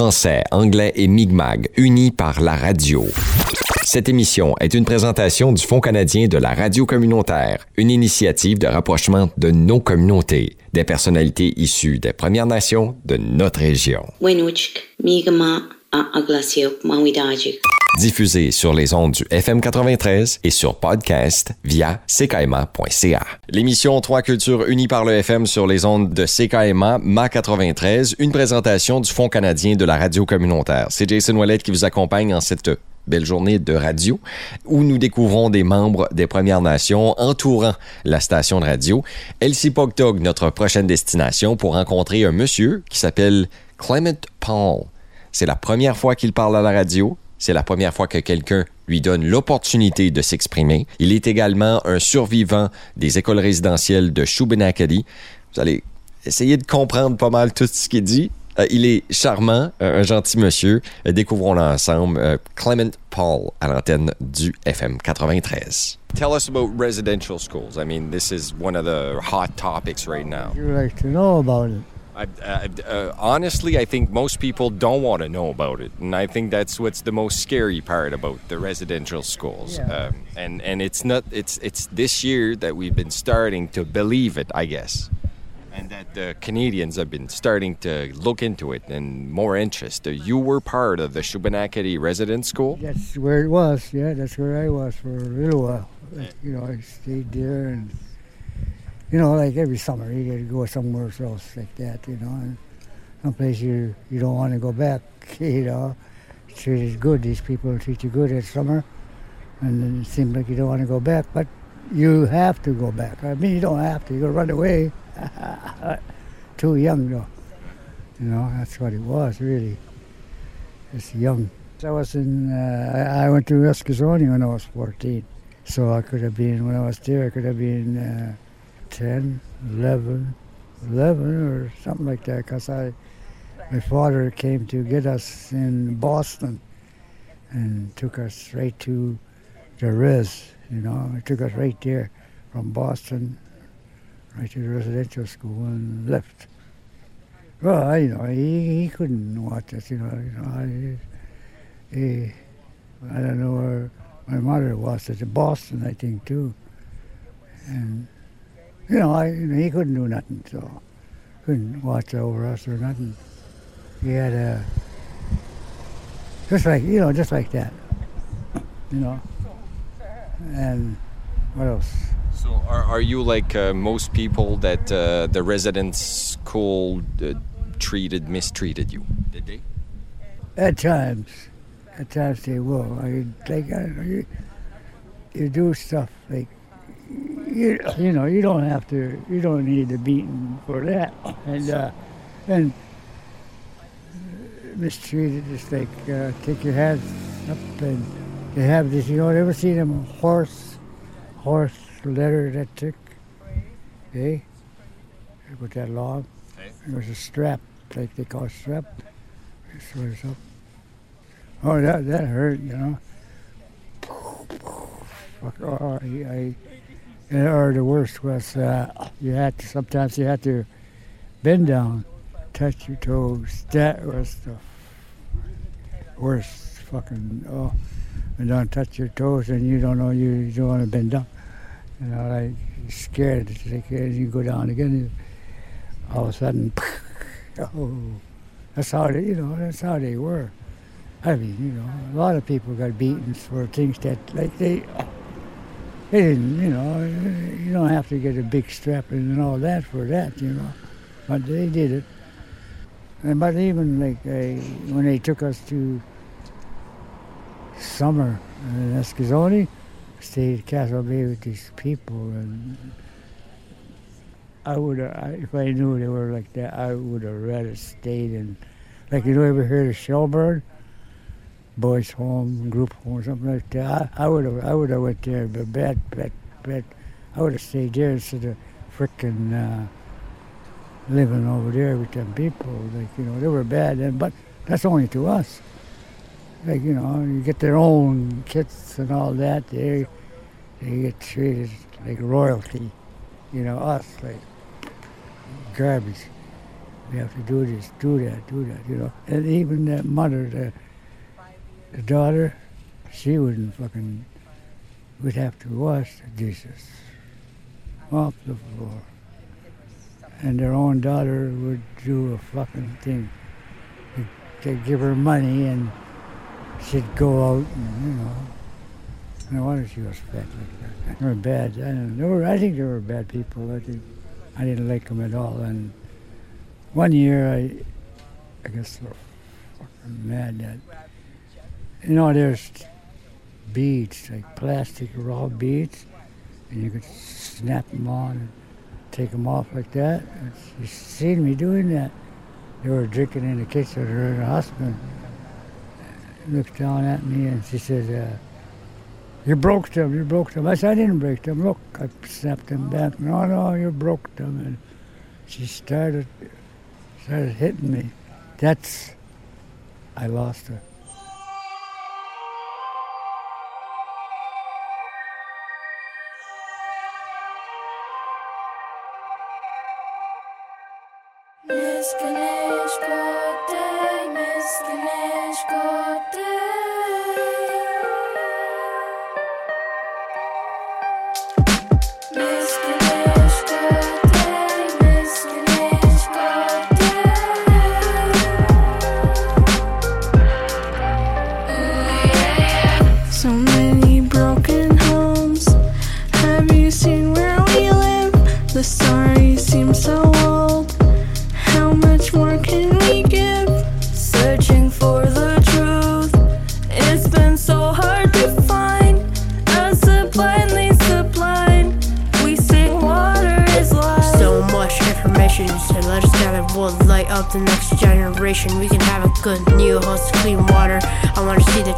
français, anglais et Mi'kmaq, unis par la radio. Cette émission est une présentation du Fonds canadien de la radio communautaire, une initiative de rapprochement de nos communautés, des personnalités issues des Premières Nations de notre région. Diffusée sur les ondes du FM 93 et sur podcast via ckma.ca. L'émission Trois cultures unies par le FM sur les ondes de CKMA, MA 93, une présentation du Fonds canadien de la radio communautaire. C'est Jason Wallet qui vous accompagne en cette belle journée de radio où nous découvrons des membres des Premières Nations entourant la station de radio. Elsie Pogtog, notre prochaine destination pour rencontrer un monsieur qui s'appelle Clement Paul. C'est la première fois qu'il parle à la radio. C'est la première fois que quelqu'un lui donne l'opportunité de s'exprimer. Il est également un survivant des écoles résidentielles de Shubenacadie. Vous allez essayer de comprendre pas mal tout ce qu'il dit. Euh, il est charmant, euh, un gentil monsieur. Euh, Découvrons-le ensemble. Euh, Clement Paul à l'antenne du FM 93. Tell us about residential schools. I mean, this is one of the hot topics right now. You like to know about it? I, I, uh, honestly, I think most people don't want to know about it, and I think that's what's the most scary part about the residential schools. Yeah. Um, and and it's not it's it's this year that we've been starting to believe it, I guess, and that the Canadians have been starting to look into it and more interest. Uh, You were part of the Shubenacadie Residence School. That's where it was. Yeah, that's where I was for a little while. You know, I stayed there, and you know, like every summer, you got to go somewhere else like that. You know, and someplace you you don't want to go back. You know, treated good. These people treat you good at summer, and then it seems like you don't want to go back, but you have to go back. I mean, you don't have to. You go run away. Too young though. You know, that's what it was really. It's young. I was in. Uh, I went to Eskasoni when I was 14, so I could have been when I was there. I could have been uh, 10, 11, 11 or something like that. Because I, my father came to get us in Boston, and took us right to the res. You know, he took us right there from Boston, right to the residential school, and left. Well, I, you know, he, he couldn't watch us. You know, you know, I, he, I don't know where my mother was at Boston, I think too, and you know, I, you know, he couldn't do nothing, so couldn't watch over us or nothing. He had a just like you know, just like that, you know. And what else? So, are, are you like uh, most people that uh, the residents school uh, treated, mistreated you? Did they? At times, at times they will. I like I, you, you do stuff like you, you know you don't have to you don't need a beating for that. And uh, and mistreated just like uh, take your hands up and they have this you know ever seen them horse horse leather that thick eh? With that long Okay. there was a strap like they call strap. This was up. Oh that that hurt you know. Fuck, oh, I, I or the worst was uh, you had to, sometimes you had to bend down, touch your toes. That was the worst fucking oh, and don't touch your toes and you don't know you, you don't want to bend down. You know, like you're scared. Like, and you go down again. And all of a sudden, oh, that's how they, you know, that's how they were. I mean, you know, a lot of people got beaten for things that, like, they, they didn't, you know, you don't have to get a big strap and all that for that, you know. But they did it. And but even like uh, when they took us to summer in Eskasoni, stayed at Castle Bay with these people, and I would, if I knew they were like that, I would have rather stayed in, like you know, ever heard of Shelburne? Boys' home, group home, something like that. I would have, I would have went there, but bad, bad, bad. I would have stayed there instead of frickin' uh, living over there with them people. Like you know, they were bad, and but that's only to us. Like you know, you get their own kits and all that. They they get treated like royalty. You know, us like garbage. We have to do this, do that, do that, you know. And even that mother, the, the daughter, she wouldn't fucking, would have to wash the dishes off the floor. And their own daughter would do a fucking thing. They'd, give her money and she'd go out and, you know. No wonder she was fat like that. They were bad. I don't know. I think they were bad people. I think I didn't like them at all. And one year, I, I guess were fucking mad that, you know, there's beads, like plastic raw beads, and you could snap them on and take them off like that. She seen me doing that. They were drinking in the kitchen, her and her husband looked down at me and she said, uh, you broke them, you broke them. I said, I didn't break them. Look, I snapped them back. No, no, you broke them. And she started, started hitting me. That's, I lost her. Miss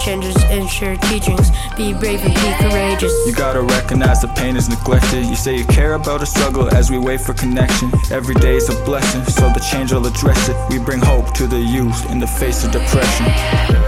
changes in shared teachings. Be brave and be courageous. You gotta recognize the pain is neglected. You say you care about a struggle as we wait for connection. Every day is a blessing, so the change will address it. We bring hope to the youth in the face of depression.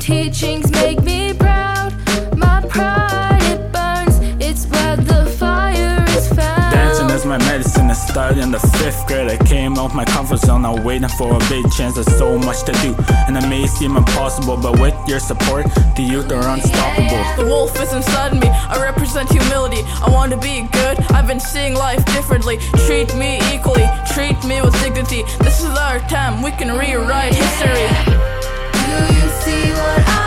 Teachings make me proud. My pride it burns. It's where the fire is found. Dancing is my medicine. I started in the fifth grade. I came out my comfort zone. Now waiting for a big chance. There's so much to do, and it may seem impossible, but with your support, the youth are unstoppable. The wolf is inside me. I represent humility. I want to be good. I've been seeing life differently. Treat me equally. Treat me with dignity. This is our time. We can rewrite history. Do you see what I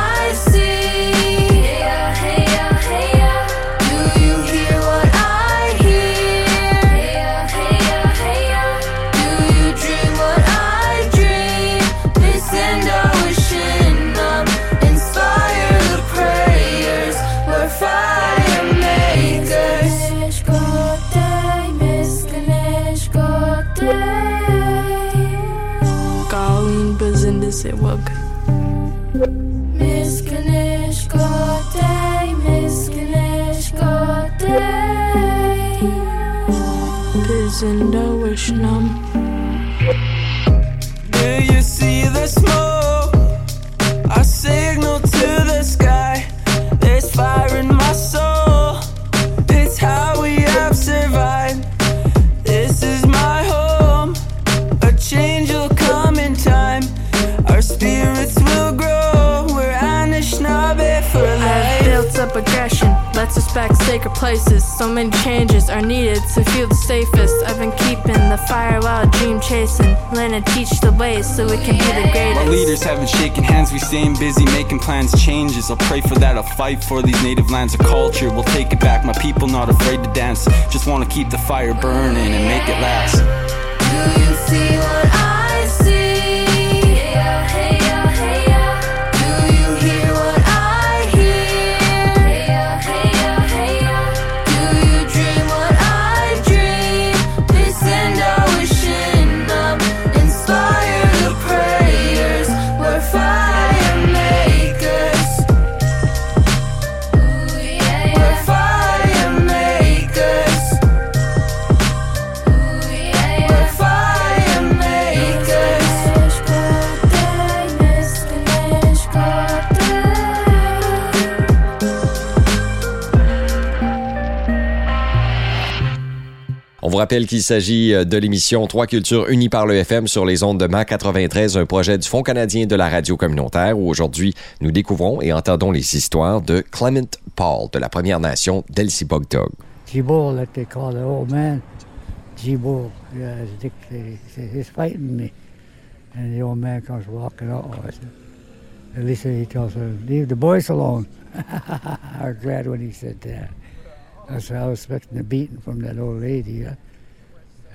Bazinda wishnam. Do you see the smoke? Respect sacred places. So many changes are needed to feel the safest. I've been keeping the fire while dream chasing. Learn and teach the ways so we can be the greatest. My leaders haven't shaken hands, we staying busy making plans, changes. I'll pray for that, I'll fight for these native lands of culture. We'll take it back, my people not afraid to dance. Just wanna keep the fire burning and make it last. Do you see rappelle qu'il s'agit euh, de l'émission Trois cultures unies par le FM sur les ondes de MAC 93, un projet du Fonds canadien de la radio communautaire où aujourd'hui nous découvrons et entendons les histoires de Clement Paul de la Première Nation d'Elsie Bogdog. Jibo, that they call the old man. Jibo, yeah, he's fighting me. And the old man comes walking out. At least he tells her, leave the boys alone. I was glad when he said that. I said, I was expecting a beating from that old lady. Yeah?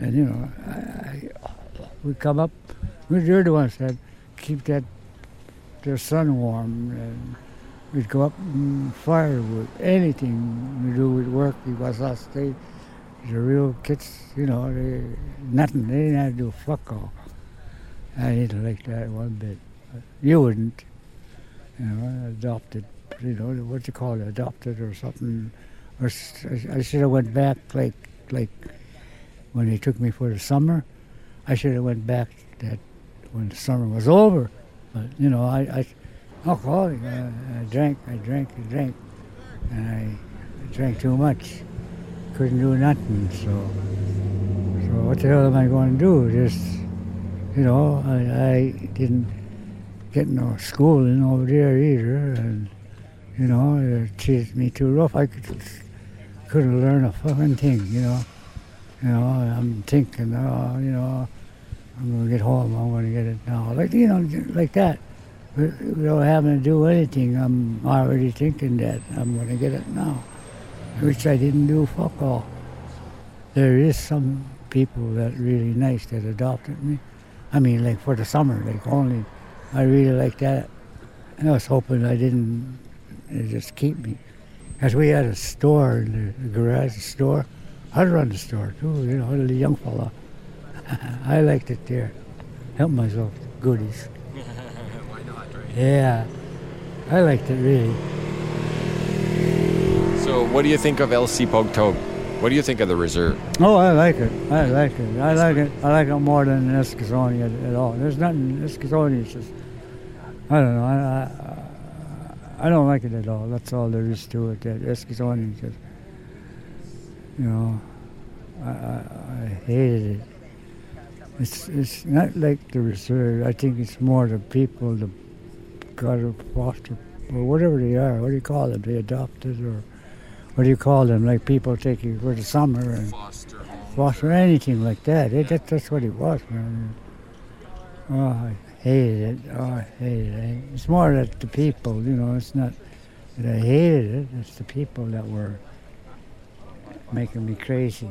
And, you know, I, I, we come up, we're the ones that keep that their sun warm. And we'd go up and firewood, anything we do with work because us they the real kids, you know, they nothing. They didn't have to do fuck all. I didn't like that one bit. You wouldn't, you know, adopted, you know, what you call it, adopted or something. Or I should have went back like like when they took me for the summer. I should have went back that when the summer was over. But you know, I, I alcoholic. I, I drank, I drank, I drank, and I drank too much. Couldn't do nothing. So, so what the hell am I going to do? Just, you know, I, I didn't get no schooling over there either, and you know, it treated me too rough. I could, couldn't learn a fucking thing. You know, you know, I'm thinking, oh, you know, I'm gonna get home. I'm gonna get it now. Like you know, like that without having to do anything, I'm already thinking that I'm going to get it now, which I didn't do fuck all. There is some people that really nice that adopted me. I mean, like for the summer, like only. I really like that. And I was hoping I didn't just keep me. Because we had a store in the, garage, store. I'd run the store too, you know, the young fella. I liked it there. Help myself to goodies. Yeah, I liked it really. So, what do you think of Elsipogtog? What do you think of the reserve? Oh, I like it. I like it. I like it. I like it more than Eskasoni at, at all. There's nothing. Eskasoni is just. I don't know. I, I I don't like it at all. That's all there is to it. That Eskasoni just. You know, I, I, I hated it. It's it's not like the reserve. I think it's more the people, the God of foster or whatever they are. What do you call them? They adopted or what do you call them? Like people taking for the summer and foster anything like that. It, that that's what it was, man. Oh, I hated it. Oh, I hated it. It's more that the people, you know. It's not that I hated it. It's the people that were making me crazy.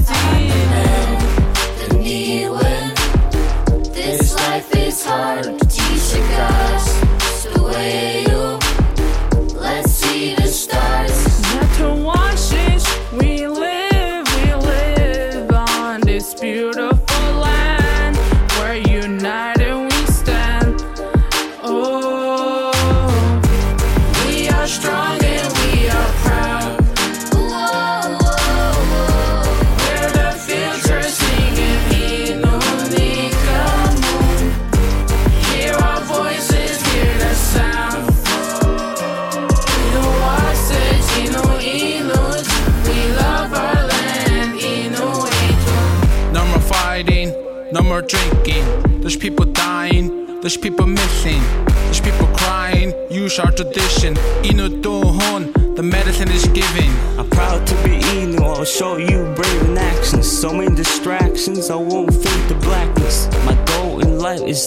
Overcome as The need when this life is hard. T-shirt guys, the way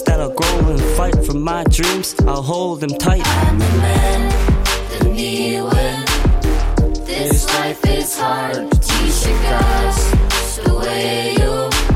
in that I'll grow and fight for my dreams. I'll hold them tight. I'm the man, the need when this life is hard. T-shirt guys, the way you let's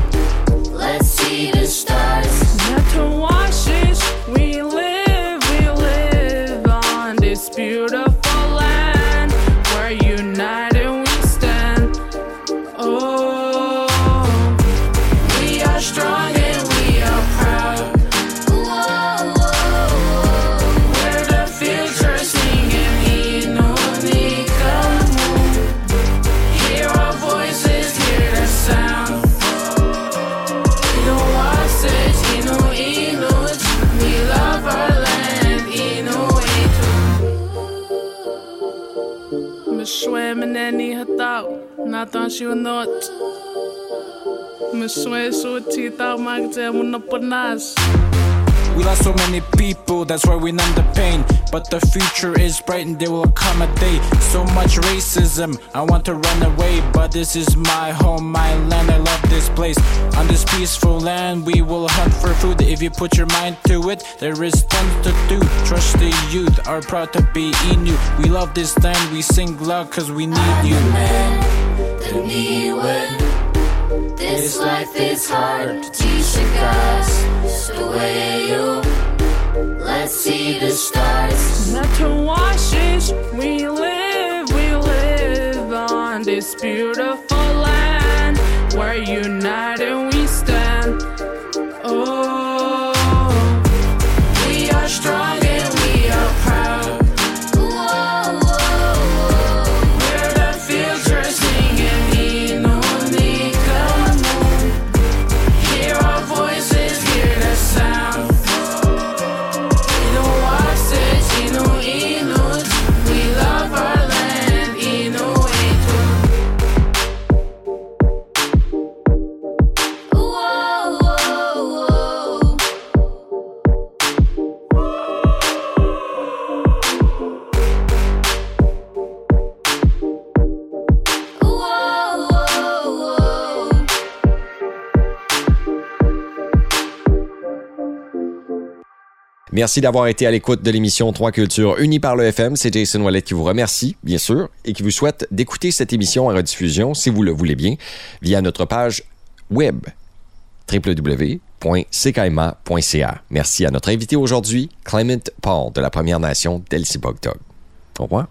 Nathan not. Miswe so tita magte munapanas. We lost so many people, that's why we numb the pain. But the future is bright and they will come a day. so much racism. I want to run away, but this is my home, my land. I love this place. On this peaceful land, we will hunt for food. If you put your mind to it, there is tons to do. Trust the youth, are proud to be Inu. We love this land, we sing loud cause we need you. The need when this life is hard to teach guys the way you let's see the stars. Not to washes, we live, we live on this beautiful land. We're united Merci d'avoir été à l'écoute de l'émission Trois Cultures unies par le FM. C'est Jason Wallet qui vous remercie, bien sûr, et qui vous souhaite d'écouter cette émission en rediffusion, si vous le voulez bien, via notre page web www.ckaima.ca. Merci à notre invité aujourd'hui, Clement Paul de la Première Nation d'Elsipogtog. Au revoir.